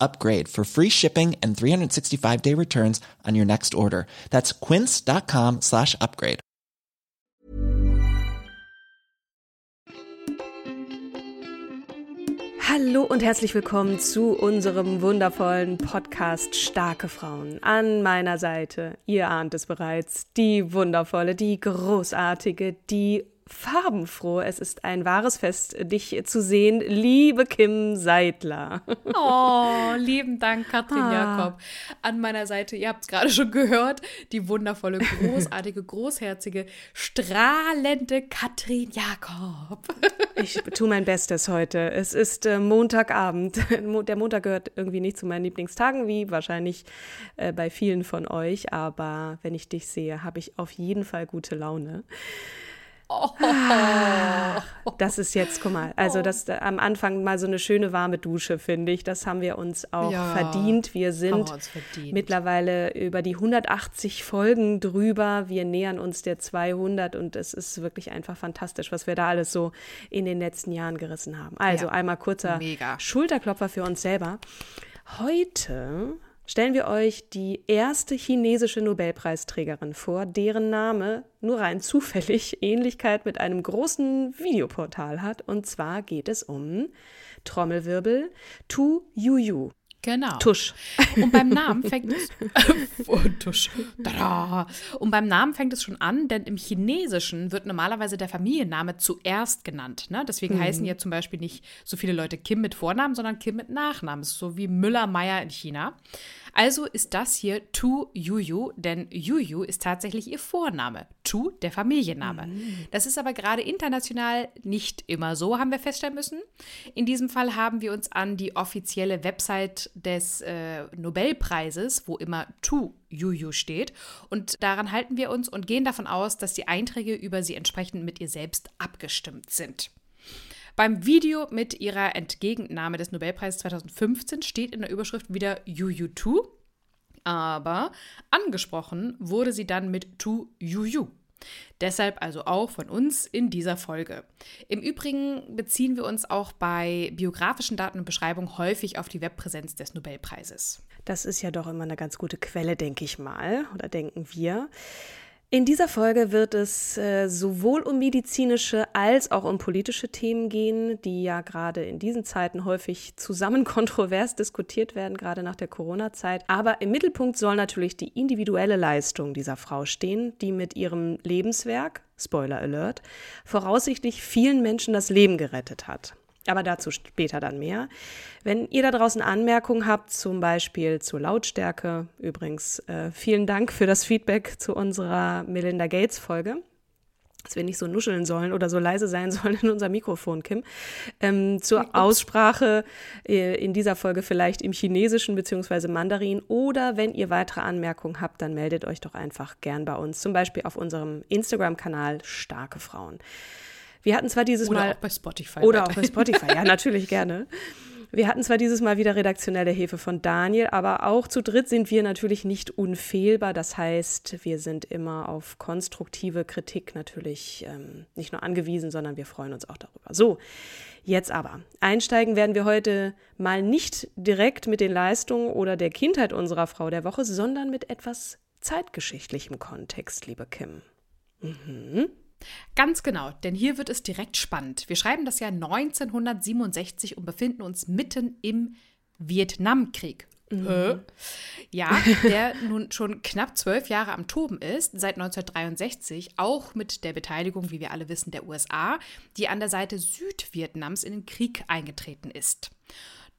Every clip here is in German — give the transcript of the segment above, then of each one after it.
upgrade for free shipping and 365 day returns on your next order. That's quince.com slash upgrade. Hallo und herzlich willkommen zu unserem wundervollen Podcast Starke Frauen. An meiner Seite, ihr ahnt es bereits, die wundervolle, die großartige, die farbenfroh. Es ist ein wahres Fest, dich zu sehen, liebe Kim Seidler. Oh, lieben Dank, Katrin ah. Jakob. An meiner Seite, ihr habt es gerade schon gehört, die wundervolle, großartige, großherzige, strahlende Katrin Jakob. Ich tue mein Bestes heute. Es ist äh, Montagabend. Der Montag gehört irgendwie nicht zu meinen Lieblingstagen, wie wahrscheinlich äh, bei vielen von euch. Aber wenn ich dich sehe, habe ich auf jeden Fall gute Laune. Ah, das ist jetzt, guck mal, also das äh, am Anfang mal so eine schöne warme Dusche, finde ich. Das haben wir uns auch ja, verdient. Wir sind verdient. mittlerweile über die 180 Folgen drüber. Wir nähern uns der 200 und es ist wirklich einfach fantastisch, was wir da alles so in den letzten Jahren gerissen haben. Also ja, einmal kurzer mega. Schulterklopfer für uns selber. Heute stellen wir euch die erste chinesische Nobelpreisträgerin vor, deren Name nur rein zufällig Ähnlichkeit mit einem großen Videoportal hat. Und zwar geht es um Trommelwirbel Tu Yuyu. Genau. Tusch. Und beim Namen fängt es Tusch. Und beim Namen fängt es schon an, denn im Chinesischen wird normalerweise der Familienname zuerst genannt. Ne? Deswegen mhm. heißen ja zum Beispiel nicht so viele Leute Kim mit Vornamen, sondern Kim mit Nachnamen. So wie Müller-Meyer in China. Also ist das hier Tu Yuyu, denn Yuyu ist tatsächlich ihr Vorname. Tu, der Familienname. Mhm. Das ist aber gerade international nicht immer so, haben wir feststellen müssen. In diesem Fall haben wir uns an die offizielle Website des äh, Nobelpreises, wo immer Tu Yuyu steht. Und daran halten wir uns und gehen davon aus, dass die Einträge über sie entsprechend mit ihr selbst abgestimmt sind. Beim Video mit ihrer Entgegennahme des Nobelpreises 2015 steht in der Überschrift wieder Yu-Yu-Tu, aber angesprochen wurde sie dann mit Tu Yu-Yu. Deshalb also auch von uns in dieser Folge. Im Übrigen beziehen wir uns auch bei biografischen Daten und Beschreibungen häufig auf die Webpräsenz des Nobelpreises. Das ist ja doch immer eine ganz gute Quelle, denke ich mal, oder denken wir. In dieser Folge wird es äh, sowohl um medizinische als auch um politische Themen gehen, die ja gerade in diesen Zeiten häufig zusammen kontrovers diskutiert werden, gerade nach der Corona-Zeit. Aber im Mittelpunkt soll natürlich die individuelle Leistung dieser Frau stehen, die mit ihrem Lebenswerk, Spoiler Alert, voraussichtlich vielen Menschen das Leben gerettet hat. Aber dazu später dann mehr. Wenn ihr da draußen Anmerkungen habt, zum Beispiel zur Lautstärke, übrigens äh, vielen Dank für das Feedback zu unserer Melinda Gates Folge dass wir nicht so nuscheln sollen oder so leise sein sollen in unser Mikrofon, Kim. Ähm, zur Aussprache äh, in dieser Folge vielleicht im Chinesischen bzw. Mandarin oder wenn ihr weitere Anmerkungen habt, dann meldet euch doch einfach gern bei uns, zum Beispiel auf unserem Instagram-Kanal Starke Frauen. Wir hatten zwar dieses oder Mal. Oder auch bei Spotify. Oder auch bei Spotify, ja, natürlich gerne. Wir hatten zwar dieses Mal wieder redaktionelle Hilfe von Daniel, aber auch zu dritt sind wir natürlich nicht unfehlbar. Das heißt, wir sind immer auf konstruktive Kritik natürlich ähm, nicht nur angewiesen, sondern wir freuen uns auch darüber. So, jetzt aber. Einsteigen werden wir heute mal nicht direkt mit den Leistungen oder der Kindheit unserer Frau der Woche, sondern mit etwas zeitgeschichtlichem Kontext, liebe Kim. Mhm. Ganz genau, denn hier wird es direkt spannend. Wir schreiben das Jahr 1967 und befinden uns mitten im Vietnamkrieg. Mhm. Ja, der nun schon knapp zwölf Jahre am Toben ist, seit 1963, auch mit der Beteiligung, wie wir alle wissen, der USA, die an der Seite Südvietnams in den Krieg eingetreten ist.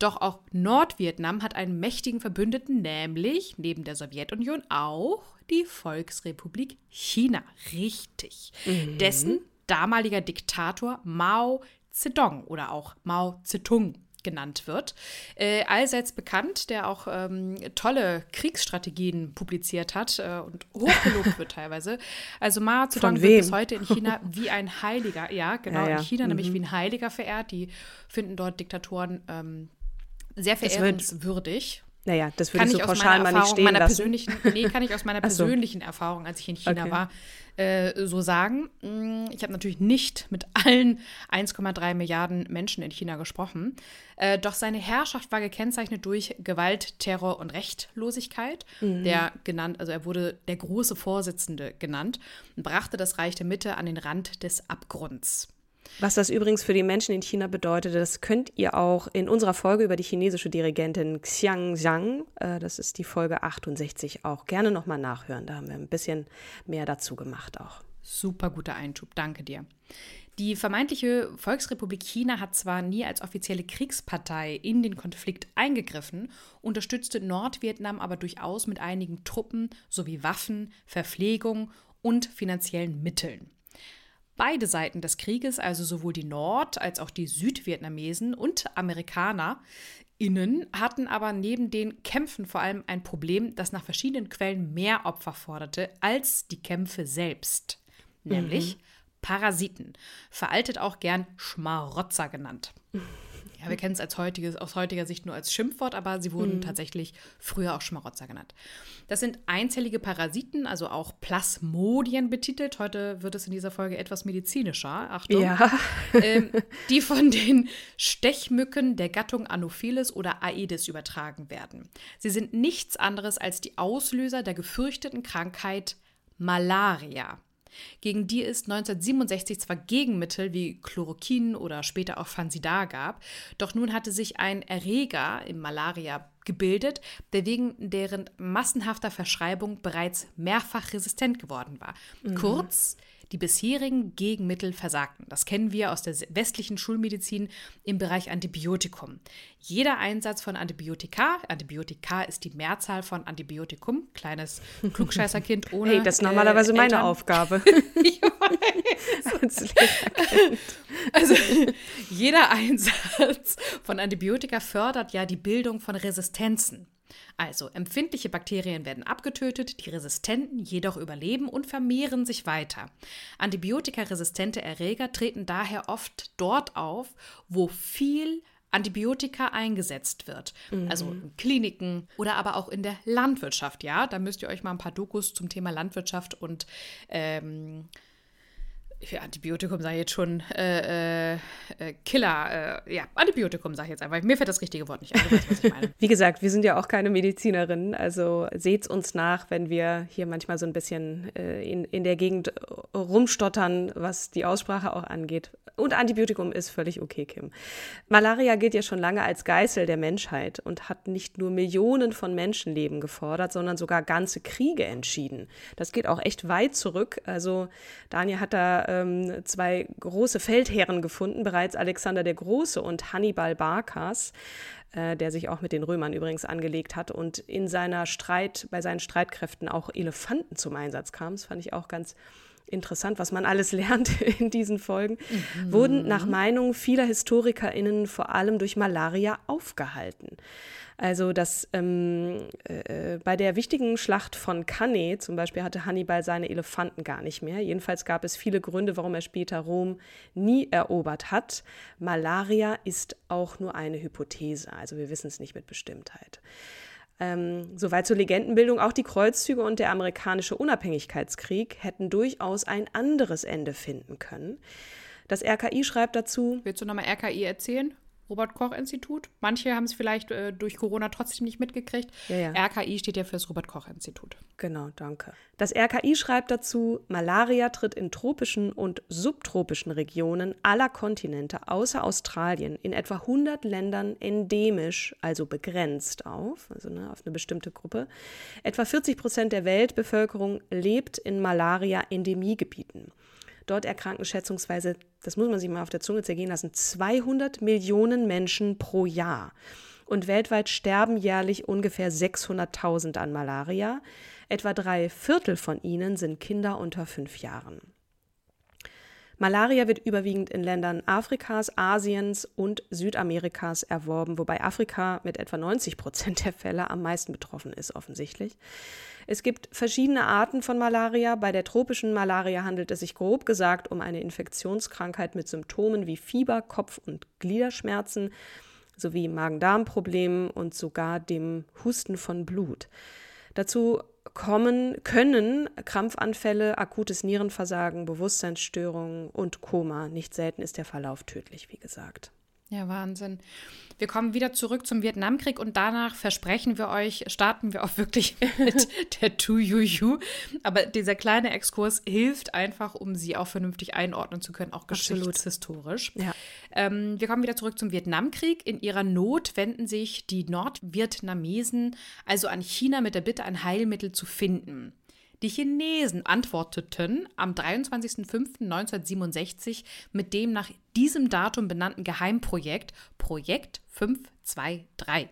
Doch auch Nordvietnam hat einen mächtigen Verbündeten, nämlich neben der Sowjetunion auch die Volksrepublik China. Richtig. Mhm. Dessen damaliger Diktator Mao Zedong oder auch Mao Zedong genannt wird. Äh, allseits bekannt, der auch ähm, tolle Kriegsstrategien publiziert hat äh, und hochgelobt wird teilweise. Also Mao Zedong wird bis heute in China wie ein Heiliger, ja genau, ja, ja. in China mhm. nämlich wie ein Heiliger verehrt. Die finden dort Diktatoren ähm, sehr verehrungswürdig. Naja, das würde ich so pauschal mal nicht stehen meiner lassen. Persönlichen, nee, kann ich aus meiner persönlichen so. Erfahrung, als ich in China okay. war, äh, so sagen. Mm, ich habe natürlich nicht mit allen 1,3 Milliarden Menschen in China gesprochen. Äh, doch seine Herrschaft war gekennzeichnet durch Gewalt, Terror und Rechtlosigkeit. Mhm. Der genannt, also er wurde der große Vorsitzende genannt und brachte das Reich der Mitte an den Rand des Abgrunds. Was das übrigens für die Menschen in China bedeutet, das könnt ihr auch in unserer Folge über die chinesische Dirigentin Xiang Zhang, äh, das ist die Folge 68, auch gerne nochmal nachhören. Da haben wir ein bisschen mehr dazu gemacht auch. Super guter Einschub, danke dir. Die vermeintliche Volksrepublik China hat zwar nie als offizielle Kriegspartei in den Konflikt eingegriffen, unterstützte Nordvietnam aber durchaus mit einigen Truppen sowie Waffen, Verpflegung und finanziellen Mitteln. Beide Seiten des Krieges, also sowohl die Nord- als auch die Südvietnamesen und Amerikaner, Innen hatten aber neben den Kämpfen vor allem ein Problem, das nach verschiedenen Quellen mehr Opfer forderte als die Kämpfe selbst, nämlich mhm. Parasiten, veraltet auch gern Schmarotzer genannt. Ja, wir kennen es als heutiges, aus heutiger Sicht nur als Schimpfwort, aber sie wurden mhm. tatsächlich früher auch Schmarotzer genannt. Das sind einzellige Parasiten, also auch Plasmodien betitelt. Heute wird es in dieser Folge etwas medizinischer. Achtung. Ja. ähm, die von den Stechmücken der Gattung Anopheles oder Aedes übertragen werden. Sie sind nichts anderes als die Auslöser der gefürchteten Krankheit Malaria. Gegen die es 1967 zwar Gegenmittel wie Chloroquin oder später auch Fansidar gab, doch nun hatte sich ein Erreger im Malaria gebildet, der wegen deren massenhafter Verschreibung bereits mehrfach resistent geworden war. Mhm. Kurz, die bisherigen Gegenmittel versagten. Das kennen wir aus der westlichen Schulmedizin im Bereich Antibiotikum. Jeder Einsatz von Antibiotika, Antibiotika ist die Mehrzahl von Antibiotikum, kleines Klugscheißerkind ohne. Hey, das ist normalerweise äh, meine Aufgabe. ich weiß. also jeder Einsatz von Antibiotika fördert ja die Bildung von Resistenzen. Also empfindliche Bakterien werden abgetötet, die resistenten jedoch überleben und vermehren sich weiter. Antibiotikaresistente Erreger treten daher oft dort auf, wo viel Antibiotika eingesetzt wird. Mhm. Also in Kliniken oder aber auch in der Landwirtschaft, ja. Da müsst ihr euch mal ein paar Dokus zum Thema Landwirtschaft und ähm, ja, Antibiotikum sei jetzt schon äh, äh, äh, Killer. Äh, ja, Antibiotikum sage ich jetzt einfach. Mir fällt das richtige Wort nicht ein. Wie gesagt, wir sind ja auch keine Medizinerinnen. Also seht's uns nach, wenn wir hier manchmal so ein bisschen äh, in, in der Gegend rumstottern, was die Aussprache auch angeht. Und Antibiotikum ist völlig okay, Kim. Malaria gilt ja schon lange als Geißel der Menschheit und hat nicht nur Millionen von Menschenleben gefordert, sondern sogar ganze Kriege entschieden. Das geht auch echt weit zurück. Also Daniel hat da ähm, zwei große Feldherren gefunden, bereits Alexander der Große und Hannibal Barkas, äh, der sich auch mit den Römern übrigens angelegt hat und in seiner Streit, bei seinen Streitkräften auch Elefanten zum Einsatz kam. Das fand ich auch ganz interessant, was man alles lernt in diesen Folgen, mhm. wurden nach Meinung vieler HistorikerInnen vor allem durch Malaria aufgehalten. Also dass ähm, äh, bei der wichtigen Schlacht von Cannae zum Beispiel hatte Hannibal seine Elefanten gar nicht mehr. Jedenfalls gab es viele Gründe, warum er später Rom nie erobert hat. Malaria ist auch nur eine Hypothese, also wir wissen es nicht mit Bestimmtheit. Ähm, soweit zur Legendenbildung. Auch die Kreuzzüge und der amerikanische Unabhängigkeitskrieg hätten durchaus ein anderes Ende finden können. Das RKI schreibt dazu. Willst du nochmal RKI erzählen? Robert-Koch-Institut. Manche haben es vielleicht äh, durch Corona trotzdem nicht mitgekriegt. Ja, ja. RKI steht ja für das Robert-Koch-Institut. Genau, danke. Das RKI schreibt dazu, Malaria tritt in tropischen und subtropischen Regionen aller Kontinente außer Australien in etwa 100 Ländern endemisch, also begrenzt auf, also ne, auf eine bestimmte Gruppe. Etwa 40 Prozent der Weltbevölkerung lebt in Malaria-Endemiegebieten. Dort erkranken schätzungsweise, das muss man sich mal auf der Zunge zergehen lassen, 200 Millionen Menschen pro Jahr. Und weltweit sterben jährlich ungefähr 600.000 an Malaria. Etwa drei Viertel von ihnen sind Kinder unter fünf Jahren. Malaria wird überwiegend in Ländern Afrikas, Asiens und Südamerikas erworben, wobei Afrika mit etwa 90 Prozent der Fälle am meisten betroffen ist, offensichtlich. Es gibt verschiedene Arten von Malaria. Bei der tropischen Malaria handelt es sich grob gesagt um eine Infektionskrankheit mit Symptomen wie Fieber, Kopf- und Gliederschmerzen sowie Magen-Darm-Problemen und sogar dem Husten von Blut. Dazu kommen können Krampfanfälle, akutes Nierenversagen, Bewusstseinsstörungen und Koma. Nicht selten ist der Verlauf tödlich, wie gesagt. Ja, Wahnsinn. Wir kommen wieder zurück zum Vietnamkrieg und danach versprechen wir euch, starten wir auch wirklich mit der Tu Yu. Aber dieser kleine Exkurs hilft einfach, um sie auch vernünftig einordnen zu können, auch geschichtshistorisch. Ja. Ähm, wir kommen wieder zurück zum Vietnamkrieg. In ihrer Not wenden sich die Nordvietnamesen also an China mit der Bitte, ein Heilmittel zu finden. Die Chinesen antworteten am 23.05.1967 mit dem nach diesem Datum benannten Geheimprojekt Projekt 523.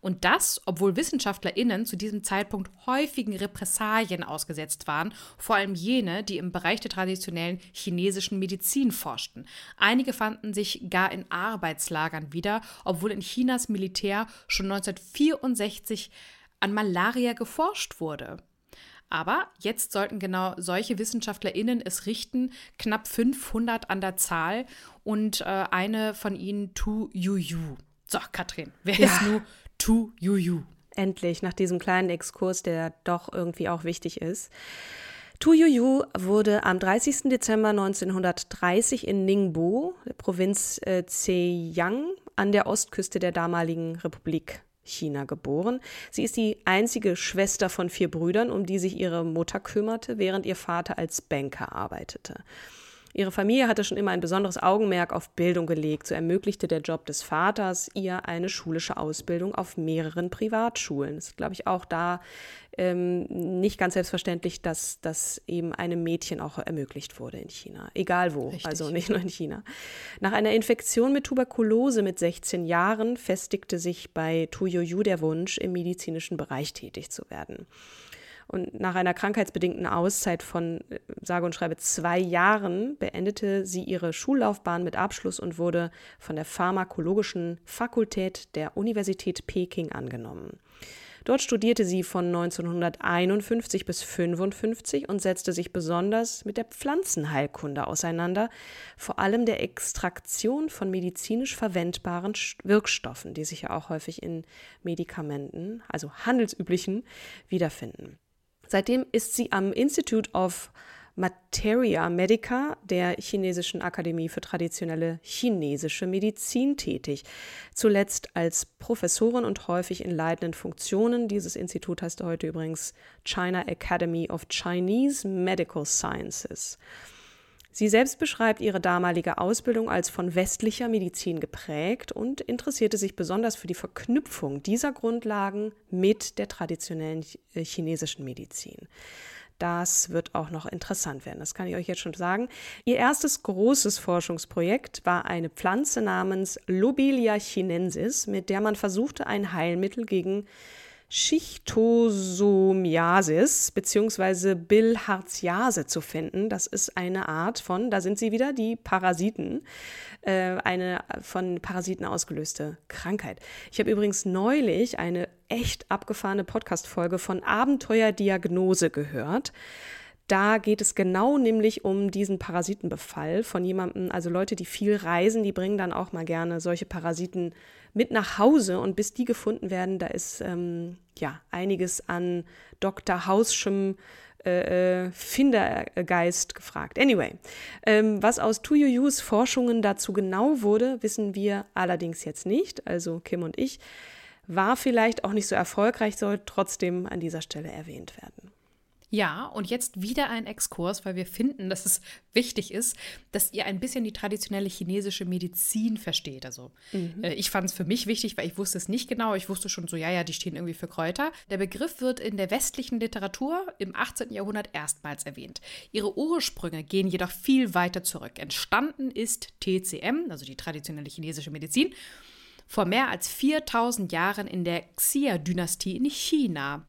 Und das, obwohl WissenschaftlerInnen zu diesem Zeitpunkt häufigen Repressalien ausgesetzt waren, vor allem jene, die im Bereich der traditionellen chinesischen Medizin forschten. Einige fanden sich gar in Arbeitslagern wieder, obwohl in Chinas Militär schon 1964 an Malaria geforscht wurde. Aber jetzt sollten genau solche WissenschaftlerInnen es richten, knapp 500 an der Zahl und äh, eine von ihnen Tu Yu. So, Katrin, wer ja. ist nun Tu Yu? Endlich, nach diesem kleinen Exkurs, der doch irgendwie auch wichtig ist. Tu Yu wurde am 30. Dezember 1930 in Ningbo, Provinz äh, Zhejiang, an der Ostküste der damaligen Republik China geboren. Sie ist die einzige Schwester von vier Brüdern, um die sich ihre Mutter kümmerte, während ihr Vater als Banker arbeitete. Ihre Familie hatte schon immer ein besonderes Augenmerk auf Bildung gelegt. So ermöglichte der Job des Vaters ihr eine schulische Ausbildung auf mehreren Privatschulen. Es ist, glaube ich, auch da ähm, nicht ganz selbstverständlich, dass das eben einem Mädchen auch ermöglicht wurde in China. Egal wo, Richtig. also nicht nur in China. Nach einer Infektion mit Tuberkulose mit 16 Jahren festigte sich bei Tu Yoyu der Wunsch, im medizinischen Bereich tätig zu werden. Und nach einer krankheitsbedingten Auszeit von äh, sage und schreibe zwei Jahren beendete sie ihre Schullaufbahn mit Abschluss und wurde von der Pharmakologischen Fakultät der Universität Peking angenommen. Dort studierte sie von 1951 bis 1955 und setzte sich besonders mit der Pflanzenheilkunde auseinander, vor allem der Extraktion von medizinisch verwendbaren Wirkstoffen, die sich ja auch häufig in Medikamenten, also handelsüblichen, wiederfinden. Seitdem ist sie am Institute of Materia Medica der Chinesischen Akademie für traditionelle chinesische Medizin tätig. Zuletzt als Professorin und häufig in leitenden Funktionen. Dieses Institut heißt heute übrigens China Academy of Chinese Medical Sciences. Sie selbst beschreibt ihre damalige Ausbildung als von westlicher Medizin geprägt und interessierte sich besonders für die Verknüpfung dieser Grundlagen mit der traditionellen äh, chinesischen Medizin. Das wird auch noch interessant werden, das kann ich euch jetzt schon sagen. Ihr erstes großes Forschungsprojekt war eine Pflanze namens Lobelia chinensis, mit der man versuchte, ein Heilmittel gegen Schistosomiasis bzw. Bilharziase zu finden. Das ist eine Art von, da sind sie wieder, die Parasiten, äh, eine von Parasiten ausgelöste Krankheit. Ich habe übrigens neulich eine echt abgefahrene Podcast-Folge von Abenteuerdiagnose gehört. Da geht es genau nämlich um diesen Parasitenbefall von jemandem, also Leute, die viel reisen, die bringen dann auch mal gerne solche Parasiten mit nach Hause und bis die gefunden werden, da ist ähm, ja einiges an Dr. Hauschem äh, Findergeist gefragt. Anyway, ähm, was aus Tuyuyus Forschungen dazu genau wurde, wissen wir allerdings jetzt nicht. Also Kim und ich. War vielleicht auch nicht so erfolgreich, soll trotzdem an dieser Stelle erwähnt werden. Ja, und jetzt wieder ein Exkurs, weil wir finden, dass es wichtig ist, dass ihr ein bisschen die traditionelle chinesische Medizin versteht. Also mhm. äh, ich fand es für mich wichtig, weil ich wusste es nicht genau. Ich wusste schon so, ja, ja, die stehen irgendwie für Kräuter. Der Begriff wird in der westlichen Literatur im 18. Jahrhundert erstmals erwähnt. Ihre Ursprünge gehen jedoch viel weiter zurück. Entstanden ist TCM, also die traditionelle chinesische Medizin, vor mehr als 4000 Jahren in der Xia-Dynastie in China.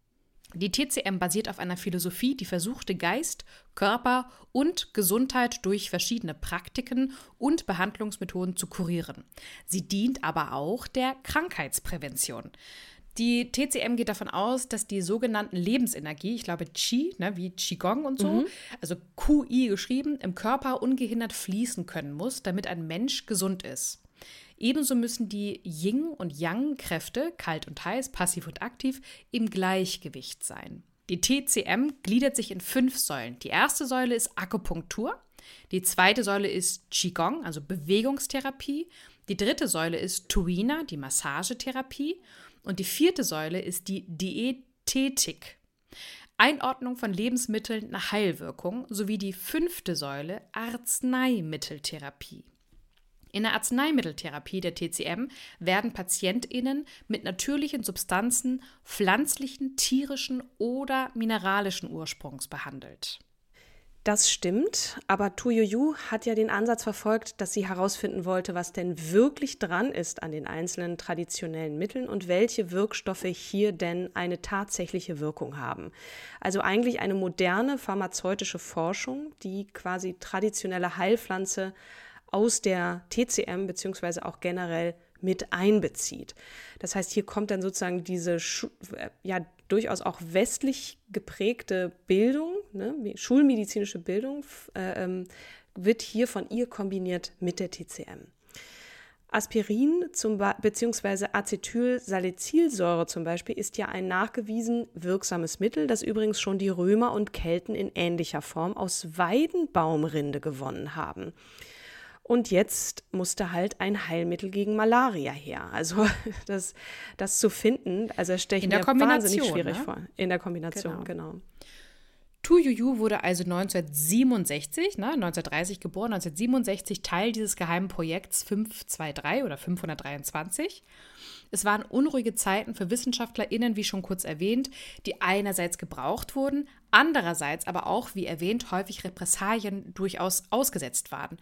Die TCM basiert auf einer Philosophie, die versuchte, Geist, Körper und Gesundheit durch verschiedene Praktiken und Behandlungsmethoden zu kurieren. Sie dient aber auch der Krankheitsprävention. Die TCM geht davon aus, dass die sogenannten Lebensenergie, ich glaube Qi, ne, wie Qigong und so, mhm. also QI geschrieben, im Körper ungehindert fließen können muss, damit ein Mensch gesund ist. Ebenso müssen die Yin- und Yang-Kräfte, kalt und heiß, passiv und aktiv, im Gleichgewicht sein. Die TCM gliedert sich in fünf Säulen. Die erste Säule ist Akupunktur. Die zweite Säule ist Qigong, also Bewegungstherapie. Die dritte Säule ist Tuina, die Massagetherapie. Und die vierte Säule ist die Diätetik. Einordnung von Lebensmitteln nach Heilwirkung sowie die fünfte Säule Arzneimitteltherapie. In der Arzneimitteltherapie der TCM werden PatientInnen mit natürlichen Substanzen pflanzlichen, tierischen oder mineralischen Ursprungs behandelt. Das stimmt, aber Tuyuyu hat ja den Ansatz verfolgt, dass sie herausfinden wollte, was denn wirklich dran ist an den einzelnen traditionellen Mitteln und welche Wirkstoffe hier denn eine tatsächliche Wirkung haben. Also eigentlich eine moderne pharmazeutische Forschung, die quasi traditionelle Heilpflanze aus der TCM beziehungsweise auch generell mit einbezieht. Das heißt, hier kommt dann sozusagen diese äh, ja durchaus auch westlich geprägte Bildung, ne, schulmedizinische Bildung, äh, ähm, wird hier von ihr kombiniert mit der TCM. Aspirin zum bzw. Acetylsalicylsäure zum Beispiel ist ja ein nachgewiesen wirksames Mittel, das übrigens schon die Römer und Kelten in ähnlicher Form aus Weidenbaumrinde gewonnen haben. Und jetzt musste halt ein Heilmittel gegen Malaria her. Also das, das zu finden, also stelle ich mir wahnsinnig schwierig ne? vor. In der Kombination, genau. genau. Tu Yuyu wurde also 1967, ne, 1930 geboren, 1967 Teil dieses geheimen Projekts 523 oder 523. Es waren unruhige Zeiten für WissenschaftlerInnen, wie schon kurz erwähnt, die einerseits gebraucht wurden, andererseits aber auch, wie erwähnt, häufig Repressalien durchaus ausgesetzt waren.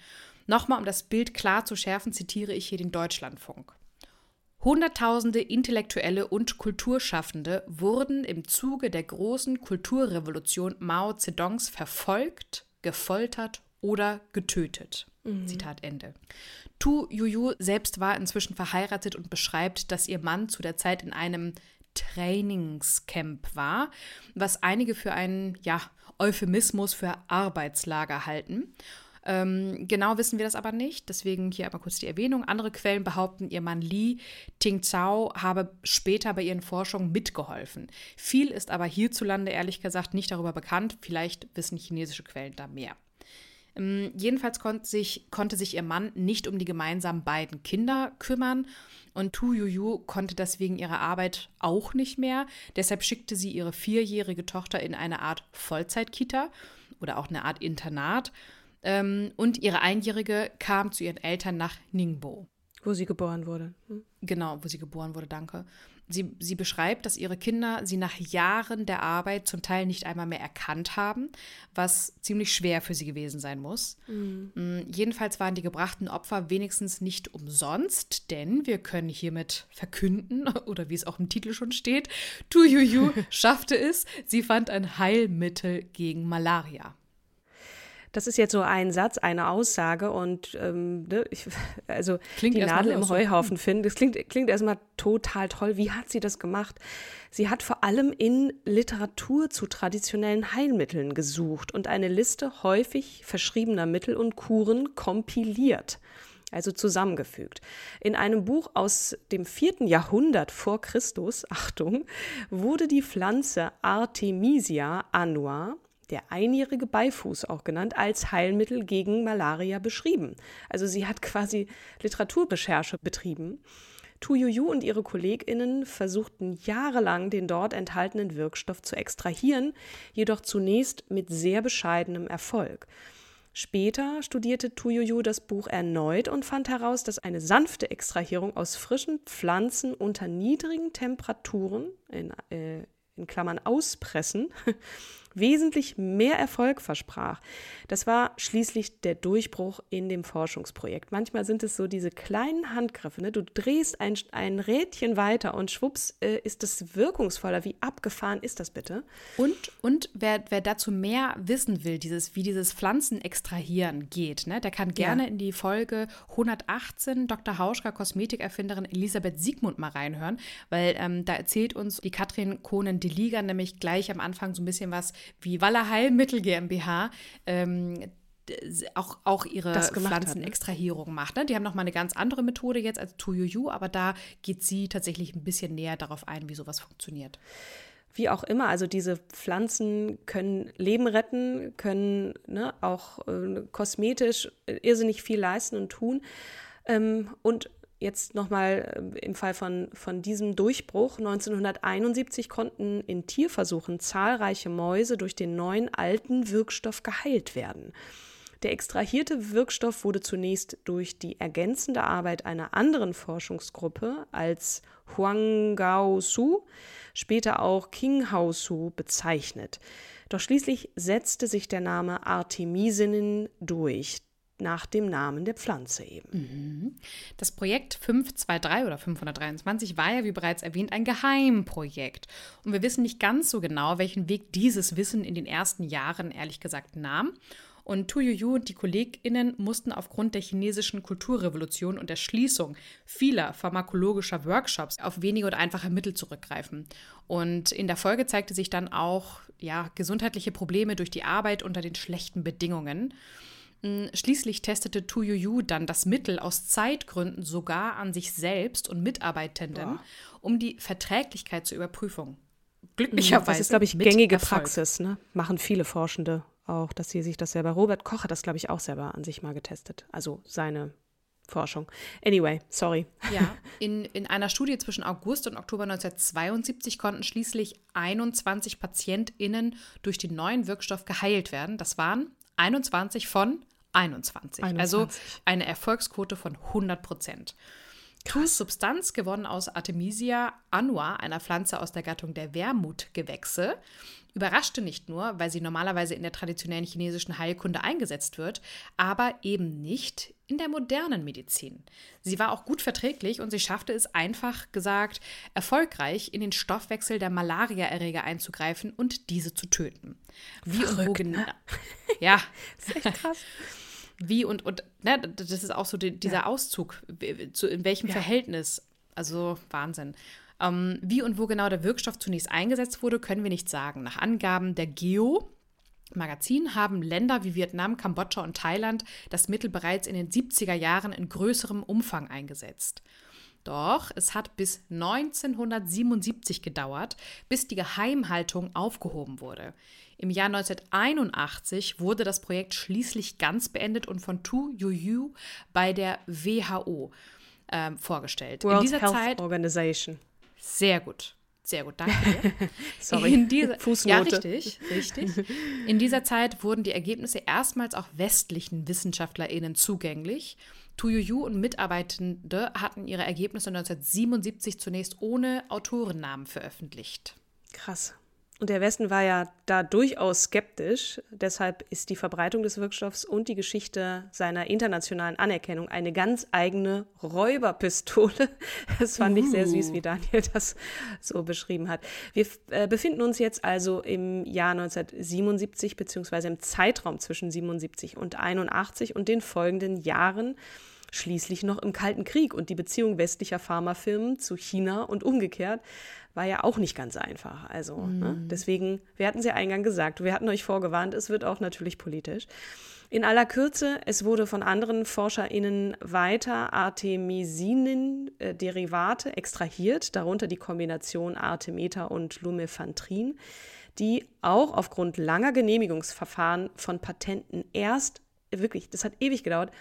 Nochmal, um das Bild klar zu schärfen, zitiere ich hier den Deutschlandfunk. Hunderttausende Intellektuelle und Kulturschaffende wurden im Zuge der großen Kulturrevolution Mao Zedongs verfolgt, gefoltert oder getötet. Mhm. Zitat Ende. Tu Yuyu selbst war inzwischen verheiratet und beschreibt, dass ihr Mann zu der Zeit in einem Trainingscamp war, was einige für einen ja, Euphemismus für Arbeitslager halten. Ähm, genau wissen wir das aber nicht, deswegen hier einmal kurz die Erwähnung. Andere Quellen behaupten, ihr Mann Li Tingzhao habe später bei ihren Forschungen mitgeholfen. Viel ist aber hierzulande ehrlich gesagt nicht darüber bekannt. Vielleicht wissen chinesische Quellen da mehr. Ähm, jedenfalls konnte sich, konnte sich ihr Mann nicht um die gemeinsamen beiden Kinder kümmern und Tu Yuyu konnte das wegen ihrer Arbeit auch nicht mehr. Deshalb schickte sie ihre vierjährige Tochter in eine Art Vollzeitkita oder auch eine Art Internat ähm, und ihre Einjährige kam zu ihren Eltern nach Ningbo. Wo sie geboren wurde. Hm? Genau, wo sie geboren wurde, danke. Sie, sie beschreibt, dass ihre Kinder sie nach Jahren der Arbeit zum Teil nicht einmal mehr erkannt haben, was ziemlich schwer für sie gewesen sein muss. Mhm. Jedenfalls waren die gebrachten Opfer wenigstens nicht umsonst, denn wir können hiermit verkünden, oder wie es auch im Titel schon steht, Tu Yu schaffte es, sie fand ein Heilmittel gegen Malaria. Das ist jetzt so ein Satz, eine Aussage und ähm, ne, ich, also klingt die Nadel im Heuhaufen so. finden. Das klingt, klingt erstmal total toll. Wie hat sie das gemacht? Sie hat vor allem in Literatur zu traditionellen Heilmitteln gesucht und eine Liste häufig verschriebener Mittel und Kuren kompiliert also zusammengefügt. In einem Buch aus dem vierten Jahrhundert vor Christus, Achtung, wurde die Pflanze Artemisia annua der einjährige Beifuß auch genannt, als Heilmittel gegen Malaria beschrieben. Also sie hat quasi Literaturrecherche betrieben. Tu Yu und ihre KollegInnen versuchten jahrelang, den dort enthaltenen Wirkstoff zu extrahieren, jedoch zunächst mit sehr bescheidenem Erfolg. Später studierte Tuyoyo das Buch erneut und fand heraus, dass eine sanfte Extrahierung aus frischen Pflanzen unter niedrigen Temperaturen, in, äh, in Klammern auspressen, wesentlich mehr Erfolg versprach. Das war schließlich der Durchbruch in dem Forschungsprojekt. Manchmal sind es so diese kleinen Handgriffe. Ne? Du drehst ein, ein Rädchen weiter und schwupps äh, ist es wirkungsvoller. Wie abgefahren ist das bitte? Und, und wer, wer dazu mehr wissen will, dieses, wie dieses Pflanzen extrahieren geht, ne, der kann gerne ja. in die Folge 118 Dr. Hauschka, Kosmetikerfinderin Elisabeth Siegmund mal reinhören, weil ähm, da erzählt uns die Katrin Kohnen-Deliger nämlich gleich am Anfang so ein bisschen was wie Waller Heilmittel GmbH ähm, auch, auch ihre Pflanzenextrahierung ne? macht. Ne? Die haben nochmal eine ganz andere Methode jetzt als Tuyuyu, aber da geht sie tatsächlich ein bisschen näher darauf ein, wie sowas funktioniert. Wie auch immer, also diese Pflanzen können Leben retten, können ne, auch äh, kosmetisch irrsinnig viel leisten und tun. Ähm, und jetzt nochmal äh, im Fall von, von diesem Durchbruch, 1971 konnten in Tierversuchen zahlreiche Mäuse durch den neuen alten Wirkstoff geheilt werden. Der extrahierte Wirkstoff wurde zunächst durch die ergänzende Arbeit einer anderen Forschungsgruppe als Huangaosu, später auch Qinghaosu bezeichnet. Doch schließlich setzte sich der Name Artemisinin durch nach dem Namen der Pflanze eben. Mhm. Das Projekt 523 oder 523 war ja, wie bereits erwähnt, ein Geheimprojekt. Und wir wissen nicht ganz so genau, welchen Weg dieses Wissen in den ersten Jahren ehrlich gesagt nahm. Und Tu Yu und die KollegInnen mussten aufgrund der chinesischen Kulturrevolution und der Schließung vieler pharmakologischer Workshops auf wenige und einfache Mittel zurückgreifen. Und in der Folge zeigte sich dann auch ja, gesundheitliche Probleme durch die Arbeit unter den schlechten Bedingungen. Hm, schließlich testete Tu Yu dann das Mittel aus Zeitgründen sogar an sich selbst und Mitarbeitenden, Boah. um die Verträglichkeit zur Überprüfung. Glücklicherweise. Das ist, glaube ich, gängige Erfolg. Praxis. Ne? Machen viele Forschende auch, dass sie sich das selber. Robert Koch hat das, glaube ich, auch selber an sich mal getestet. Also seine Forschung. Anyway, sorry. Ja, in, in einer Studie zwischen August und Oktober 1972 konnten schließlich 21 PatientInnen durch den neuen Wirkstoff geheilt werden. Das waren 21 von 21. 21. Also eine Erfolgsquote von 100 Prozent. Krass. Substanz gewonnen aus Artemisia annua, einer Pflanze aus der Gattung der Wermutgewächse, überraschte nicht nur, weil sie normalerweise in der traditionellen chinesischen Heilkunde eingesetzt wird, aber eben nicht in der modernen Medizin. Sie war auch gut verträglich und sie schaffte es einfach gesagt, erfolgreich in den Stoffwechsel der Malariaerreger einzugreifen und diese zu töten. Wie Verrückt, und wo genau. Ne? Ja. das ist echt krass. Wie und, und ne, das ist auch so die, dieser ja. Auszug, zu, in welchem ja. Verhältnis. Also Wahnsinn. Ähm, wie und wo genau der Wirkstoff zunächst eingesetzt wurde, können wir nicht sagen. Nach Angaben der GEO, Magazin haben Länder wie Vietnam, Kambodscha und Thailand das Mittel bereits in den 70er Jahren in größerem Umfang eingesetzt. Doch es hat bis 1977 gedauert, bis die Geheimhaltung aufgehoben wurde. Im Jahr 1981 wurde das Projekt schließlich ganz beendet und von Tu Yu bei der WHO äh, vorgestellt. World In dieser Health Zeit, Organization. Sehr gut. Sehr gut, danke dir. Sorry, In dieser, Fußnote. Ja, richtig, richtig. In dieser Zeit wurden die Ergebnisse erstmals auch westlichen WissenschaftlerInnen zugänglich. Tuyoyu und Mitarbeitende hatten ihre Ergebnisse 1977 zunächst ohne Autorennamen veröffentlicht. Krass. Und der Westen war ja da durchaus skeptisch. Deshalb ist die Verbreitung des Wirkstoffs und die Geschichte seiner internationalen Anerkennung eine ganz eigene Räuberpistole. Das fand uh. ich sehr süß, wie Daniel das so beschrieben hat. Wir äh, befinden uns jetzt also im Jahr 1977 beziehungsweise im Zeitraum zwischen 77 und 81 und den folgenden Jahren schließlich noch im Kalten Krieg und die Beziehung westlicher Pharmafirmen zu China und umgekehrt war ja auch nicht ganz einfach. Also ne? Mhm. deswegen, wir hatten es ja eingangs gesagt, wir hatten euch vorgewarnt, es wird auch natürlich politisch. In aller Kürze, es wurde von anderen ForscherInnen weiter Artemisinin-Derivate extrahiert, darunter die Kombination Artemeter und Lumefantrin. die auch aufgrund langer Genehmigungsverfahren von Patenten erst, wirklich, das hat ewig gedauert,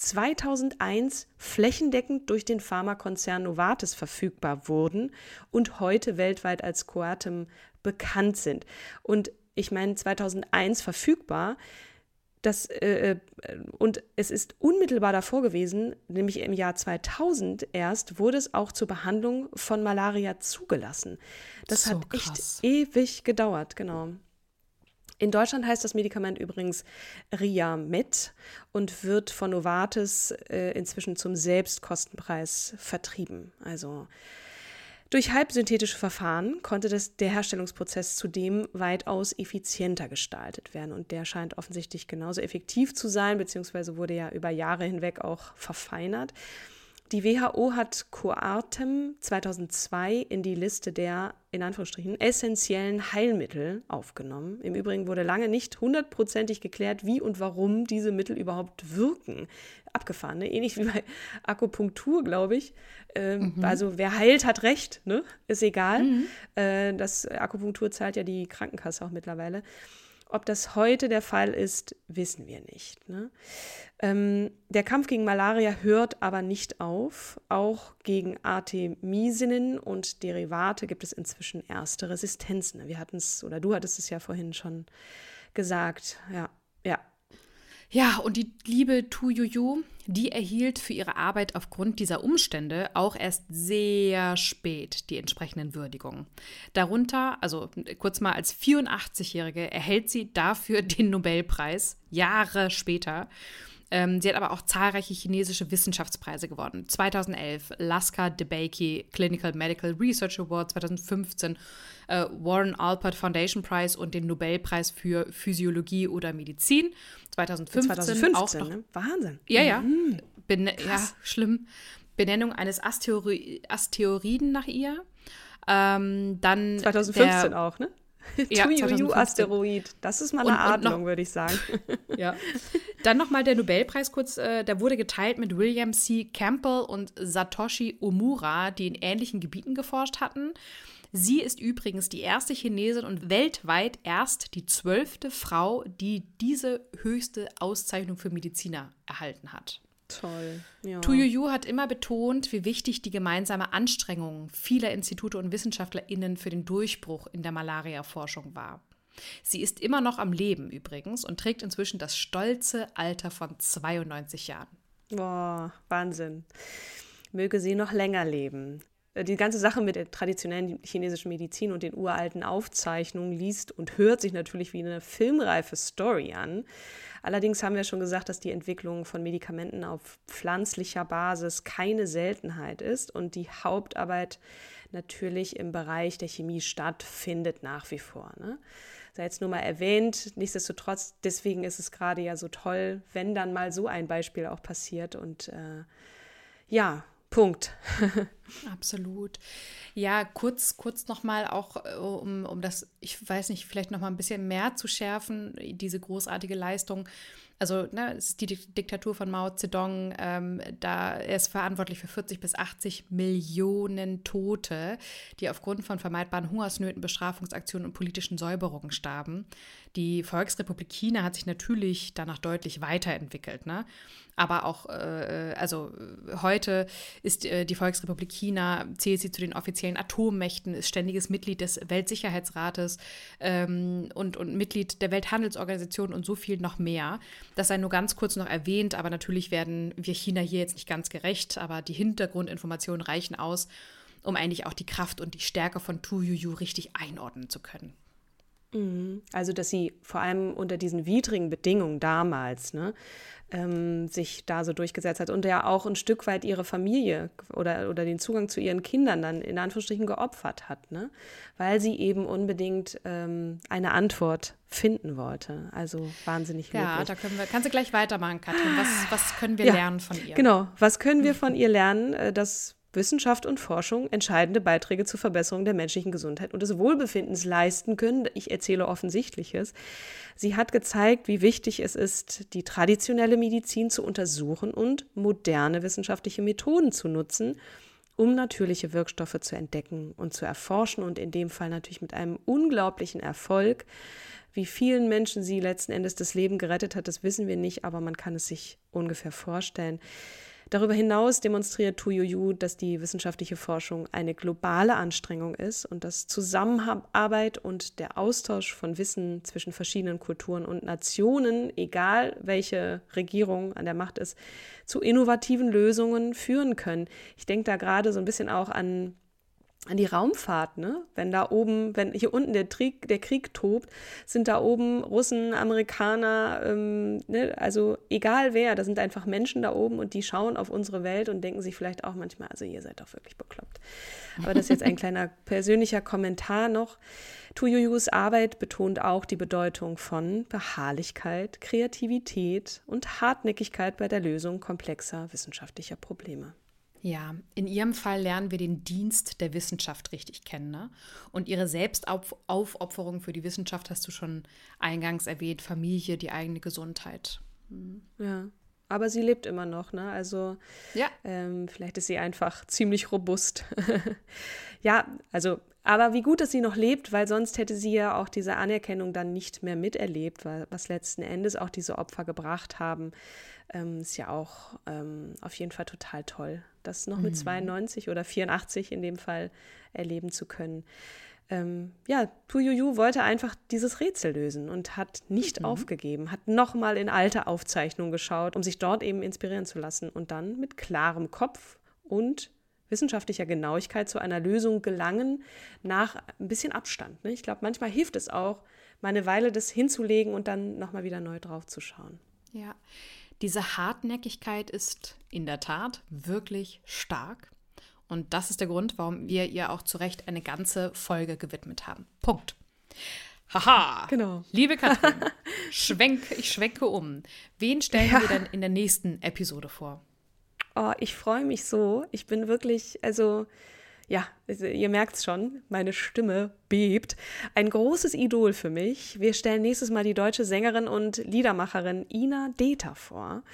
2001 flächendeckend durch den Pharmakonzern Novartis verfügbar wurden und heute weltweit als Coatem bekannt sind. Und ich meine, 2001 verfügbar, das, äh, äh, und es ist unmittelbar davor gewesen, nämlich im Jahr 2000 erst, wurde es auch zur Behandlung von Malaria zugelassen. Das so hat echt ewig gedauert, genau. In Deutschland heißt das Medikament übrigens Riamet und wird von Novartis äh, inzwischen zum Selbstkostenpreis vertrieben. Also durch halbsynthetische Verfahren konnte das, der Herstellungsprozess zudem weitaus effizienter gestaltet werden. Und der scheint offensichtlich genauso effektiv zu sein, beziehungsweise wurde ja über Jahre hinweg auch verfeinert. Die WHO hat Coartem 2002 in die Liste der, in Anführungsstrichen, essentiellen Heilmittel aufgenommen. Im Übrigen wurde lange nicht hundertprozentig geklärt, wie und warum diese Mittel überhaupt wirken. Abgefahren, ne? ähnlich wie bei Akupunktur, glaube ich. Äh, mhm. Also wer heilt, hat recht, ne? ist egal. Mhm. Äh, das Akupunktur zahlt ja die Krankenkasse auch mittlerweile. Ob das heute der Fall ist, wissen wir nicht. Ne? Ähm, der Kampf gegen Malaria hört aber nicht auf. Auch gegen Artemisinnen und Derivate gibt es inzwischen erste Resistenzen. Wir hatten es, oder du hattest es ja vorhin schon gesagt. Ja, ja. Ja, und die liebe Tu Yuyu, die erhielt für ihre Arbeit aufgrund dieser Umstände auch erst sehr spät die entsprechenden Würdigungen. Darunter, also kurz mal als 84-Jährige, erhält sie dafür den Nobelpreis, Jahre später. Ähm, sie hat aber auch zahlreiche chinesische Wissenschaftspreise gewonnen. 2011 Lasker DeBakey Clinical Medical Research Award, 2015 äh, Warren Alpert Foundation Prize und den Nobelpreis für Physiologie oder Medizin. 2015, 2015 auch noch. Ne? Wahnsinn. Ja, ja. Mhm. ja, schlimm. Benennung eines Asteroid Asteroiden nach ihr. Ähm, dann 2015 der, auch, ne? Ja, Tuiuiu-Asteroid. Das ist mal eine und, Adlung, würde ich sagen. ja. Dann nochmal der Nobelpreis kurz. Äh, der wurde geteilt mit William C. Campbell und Satoshi Omura, die in ähnlichen Gebieten geforscht hatten. Sie ist übrigens die erste Chinesin und weltweit erst die zwölfte Frau, die diese höchste Auszeichnung für Mediziner erhalten hat. Toll. Ja. Tu Yu hat immer betont, wie wichtig die gemeinsame Anstrengung vieler Institute und WissenschaftlerInnen für den Durchbruch in der Malaria-Forschung war. Sie ist immer noch am Leben übrigens und trägt inzwischen das stolze Alter von 92 Jahren. Boah, Wahnsinn. Möge sie noch länger leben. Äh, die ganze Sache mit der traditionellen chinesischen Medizin und den uralten Aufzeichnungen liest und hört sich natürlich wie eine filmreife Story an. Allerdings haben wir schon gesagt, dass die Entwicklung von Medikamenten auf pflanzlicher Basis keine Seltenheit ist und die Hauptarbeit natürlich im Bereich der Chemie stattfindet nach wie vor. Ne? Sei jetzt nur mal erwähnt, nichtsdestotrotz, deswegen ist es gerade ja so toll, wenn dann mal so ein Beispiel auch passiert und äh, ja, Punkt. Absolut. Ja, kurz, kurz nochmal auch, äh, um, um das, ich weiß nicht, vielleicht nochmal ein bisschen mehr zu schärfen, diese großartige Leistung also ne, es ist die Diktatur von Mao Zedong, ähm, da er ist verantwortlich für 40 bis 80 Millionen Tote, die aufgrund von vermeidbaren Hungersnöten, Bestrafungsaktionen und politischen Säuberungen starben. Die Volksrepublik China hat sich natürlich danach deutlich weiterentwickelt, ne? Aber auch, äh, also heute ist äh, die Volksrepublik China, zählt sie zu den offiziellen Atommächten, ist ständiges Mitglied des Weltsicherheitsrates ähm, und, und Mitglied der Welthandelsorganisation und so viel noch mehr. Das sei nur ganz kurz noch erwähnt, aber natürlich werden wir China hier jetzt nicht ganz gerecht, aber die Hintergrundinformationen reichen aus, um eigentlich auch die Kraft und die Stärke von Tu Yu richtig einordnen zu können. Mhm. Also, dass sie vor allem unter diesen widrigen Bedingungen damals ne, ähm, sich da so durchgesetzt hat und ja auch ein Stück weit ihre Familie oder, oder den Zugang zu ihren Kindern dann in Anführungsstrichen geopfert hat, ne? weil sie eben unbedingt ähm, eine Antwort finden wollte. Also wahnsinnig Ja, möglich. da können wir, kannst du gleich weitermachen, Katrin. Was, was können wir ja, lernen von ihr? Genau, was können wir von ihr lernen? Äh, das Wissenschaft und Forschung entscheidende Beiträge zur Verbesserung der menschlichen Gesundheit und des Wohlbefindens leisten können. Ich erzähle Offensichtliches. Sie hat gezeigt, wie wichtig es ist, die traditionelle Medizin zu untersuchen und moderne wissenschaftliche Methoden zu nutzen, um natürliche Wirkstoffe zu entdecken und zu erforschen und in dem Fall natürlich mit einem unglaublichen Erfolg. Wie vielen Menschen sie letzten Endes das Leben gerettet hat, das wissen wir nicht, aber man kann es sich ungefähr vorstellen. Darüber hinaus demonstriert Tuyuyu, dass die wissenschaftliche Forschung eine globale Anstrengung ist und dass Zusammenarbeit und der Austausch von Wissen zwischen verschiedenen Kulturen und Nationen, egal welche Regierung an der Macht ist, zu innovativen Lösungen führen können. Ich denke da gerade so ein bisschen auch an an die Raumfahrt, ne? Wenn da oben, wenn hier unten der Krieg, der Krieg tobt, sind da oben Russen, Amerikaner, ähm, ne? also egal wer, da sind einfach Menschen da oben und die schauen auf unsere Welt und denken sich vielleicht auch manchmal, also ihr seid doch wirklich bekloppt. Aber das ist jetzt ein kleiner persönlicher Kommentar noch. Tuyuyus Arbeit betont auch die Bedeutung von Beharrlichkeit, Kreativität und Hartnäckigkeit bei der Lösung komplexer wissenschaftlicher Probleme. Ja, in ihrem Fall lernen wir den Dienst der Wissenschaft richtig kennen. Ne? Und ihre Selbstaufopferung für die Wissenschaft hast du schon eingangs erwähnt, Familie, die eigene Gesundheit. Mhm. Ja, aber sie lebt immer noch, ne? Also ja. Ähm, vielleicht ist sie einfach ziemlich robust. ja, also, aber wie gut, dass sie noch lebt, weil sonst hätte sie ja auch diese Anerkennung dann nicht mehr miterlebt, weil, was letzten Endes auch diese Opfer gebracht haben ähm, ist ja auch ähm, auf jeden Fall total toll, das noch mit 92 mhm. oder 84 in dem Fall erleben zu können. Ähm, ja, Tuyuyu wollte einfach dieses Rätsel lösen und hat nicht mhm. aufgegeben, hat nochmal in alte Aufzeichnungen geschaut, um sich dort eben inspirieren zu lassen und dann mit klarem Kopf und wissenschaftlicher Genauigkeit zu einer Lösung gelangen nach ein bisschen Abstand. Ne? Ich glaube, manchmal hilft es auch, mal eine Weile das hinzulegen und dann nochmal wieder neu drauf zu schauen. Ja, diese Hartnäckigkeit ist in der Tat wirklich stark. Und das ist der Grund, warum wir ihr auch zu Recht eine ganze Folge gewidmet haben. Punkt. Haha. Genau. Liebe Katrin, schwenk, ich schwenke um. Wen stellen ja. wir denn in der nächsten Episode vor? Oh, ich freue mich so. Ich bin wirklich, also ja, also ihr merkt es schon, meine Stimme bebt. Ein großes Idol für mich. Wir stellen nächstes Mal die deutsche Sängerin und Liedermacherin Ina Deter vor.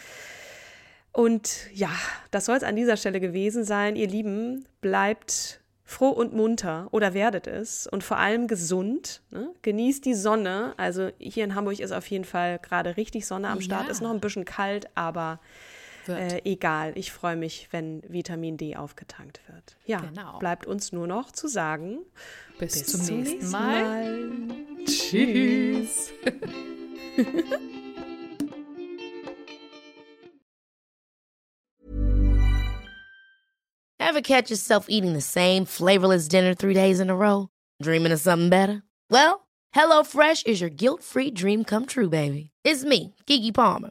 Und ja, das soll es an dieser Stelle gewesen sein. Ihr Lieben, bleibt froh und munter oder werdet es und vor allem gesund. Ne? Genießt die Sonne. Also hier in Hamburg ist auf jeden Fall gerade richtig Sonne am Start. Ja. Ist noch ein bisschen kalt, aber äh, egal, ich freue mich, wenn Vitamin D aufgetankt wird. Ja, genau. bleibt uns nur noch zu sagen. Bis, bis zum, zum, nächsten Mal. Mal. Tschüss. Ever catch yourself eating the same flavorless dinner three days in a row? Dreaming of something better? Well, HelloFresh is your guilt-free dream come true, baby. It's me, Kiki Palmer.